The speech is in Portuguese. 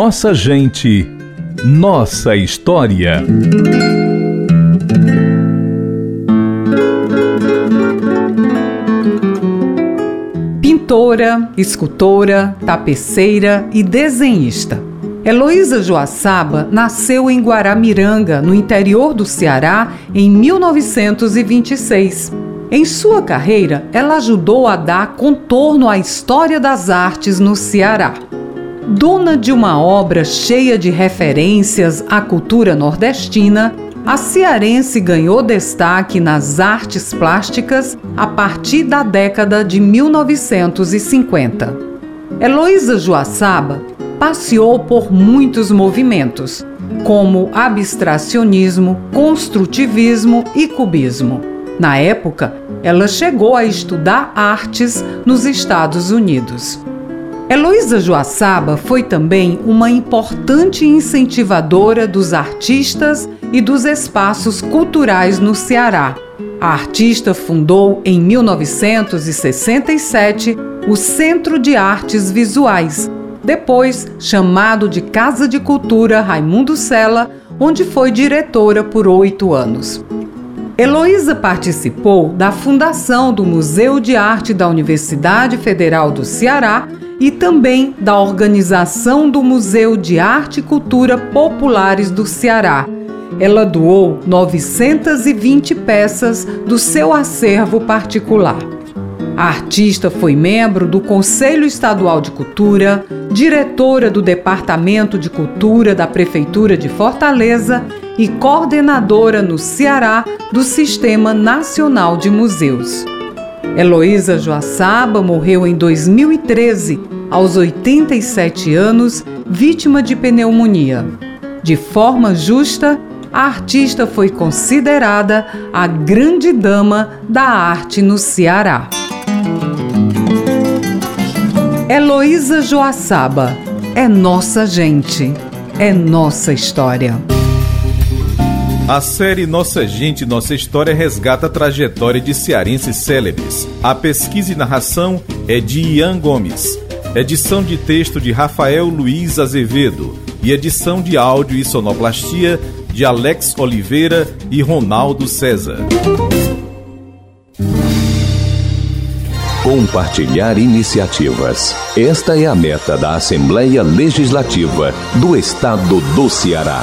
Nossa gente, nossa história. Pintora, escultora, tapeceira e desenhista. Heloísa Joaçaba nasceu em Guaramiranga, no interior do Ceará, em 1926. Em sua carreira, ela ajudou a dar contorno à história das artes no Ceará. Dona de uma obra cheia de referências à cultura nordestina, a cearense ganhou destaque nas artes plásticas a partir da década de 1950. Heloísa Joaçaba passeou por muitos movimentos, como abstracionismo, construtivismo e cubismo. Na época, ela chegou a estudar artes nos Estados Unidos. Heloísa Joaçaba foi também uma importante incentivadora dos artistas e dos espaços culturais no Ceará. A artista fundou em 1967 o Centro de Artes Visuais, depois chamado de Casa de Cultura Raimundo Sela, onde foi diretora por oito anos. Heloísa participou da fundação do Museu de Arte da Universidade Federal do Ceará e também da organização do Museu de Arte e Cultura Populares do Ceará. Ela doou 920 peças do seu acervo particular. A artista foi membro do Conselho Estadual de Cultura, diretora do Departamento de Cultura da Prefeitura de Fortaleza e coordenadora no Ceará do Sistema Nacional de Museus. Heloísa Joaçaba morreu em 2013, aos 87 anos, vítima de pneumonia. De forma justa, a artista foi considerada a grande dama da arte no Ceará. Heloísa Joaçaba é nossa gente, é nossa história. A série Nossa Gente, Nossa História resgata a trajetória de cearenses célebres. A pesquisa e narração é de Ian Gomes. Edição de texto de Rafael Luiz Azevedo. E edição de áudio e sonoplastia de Alex Oliveira e Ronaldo César. Compartilhar iniciativas. Esta é a meta da Assembleia Legislativa do Estado do Ceará.